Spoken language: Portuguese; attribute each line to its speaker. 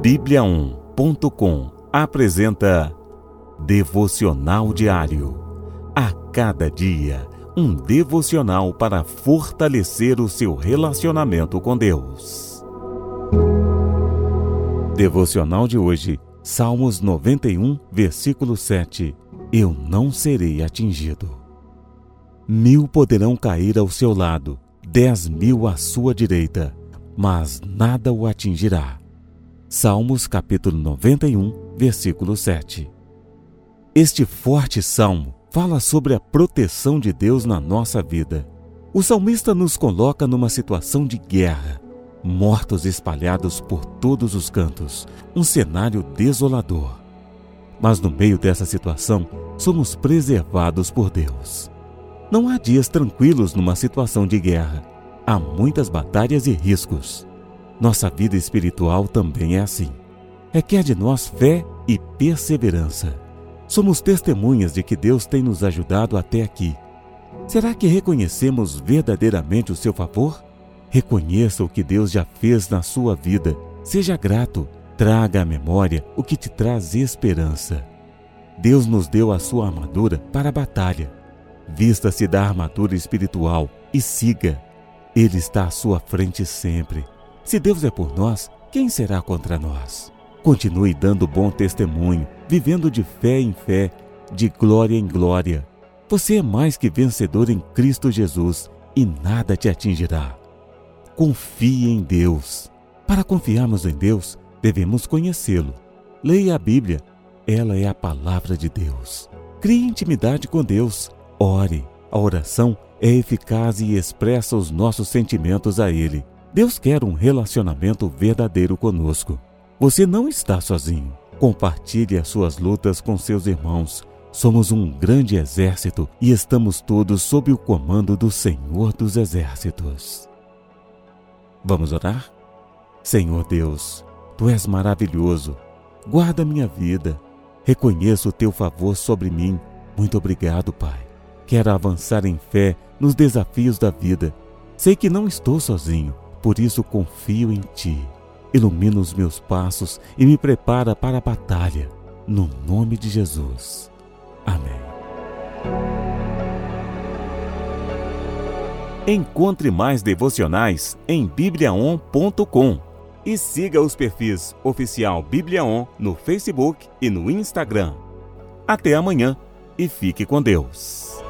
Speaker 1: Bíblia1.com apresenta Devocional Diário. A cada dia, um devocional para fortalecer o seu relacionamento com Deus. Devocional de hoje, Salmos 91, versículo 7. Eu não serei atingido. Mil poderão cair ao seu lado, dez mil à sua direita, mas nada o atingirá. Salmos capítulo 91, versículo 7. Este forte salmo fala sobre a proteção de Deus na nossa vida. O salmista nos coloca numa situação de guerra, mortos espalhados por todos os cantos, um cenário desolador. Mas no meio dessa situação, somos preservados por Deus. Não há dias tranquilos numa situação de guerra. Há muitas batalhas e riscos. Nossa vida espiritual também é assim. Requer de nós fé e perseverança. Somos testemunhas de que Deus tem nos ajudado até aqui. Será que reconhecemos verdadeiramente o seu favor? Reconheça o que Deus já fez na sua vida. Seja grato. Traga à memória o que te traz esperança. Deus nos deu a sua armadura para a batalha. Vista-se da armadura espiritual e siga. Ele está à sua frente sempre. Se Deus é por nós, quem será contra nós? Continue dando bom testemunho, vivendo de fé em fé, de glória em glória. Você é mais que vencedor em Cristo Jesus e nada te atingirá. Confie em Deus. Para confiarmos em Deus, devemos conhecê-lo. Leia a Bíblia, ela é a palavra de Deus. Crie intimidade com Deus. Ore. A oração é eficaz e expressa os nossos sentimentos a Ele. Deus quer um relacionamento verdadeiro conosco. Você não está sozinho. Compartilhe as suas lutas com seus irmãos. Somos um grande exército e estamos todos sob o comando do Senhor dos Exércitos. Vamos orar? Senhor Deus, Tu és maravilhoso. Guarda minha vida. Reconheço o Teu favor sobre mim. Muito obrigado, Pai. Quero avançar em fé nos desafios da vida. Sei que não estou sozinho por isso confio em Ti. Ilumina os meus passos e me prepara para a batalha. No nome de Jesus. Amém. Encontre mais devocionais em bibliaon.com e siga os perfis oficial Bibliaon no Facebook e no Instagram. Até amanhã e fique com Deus.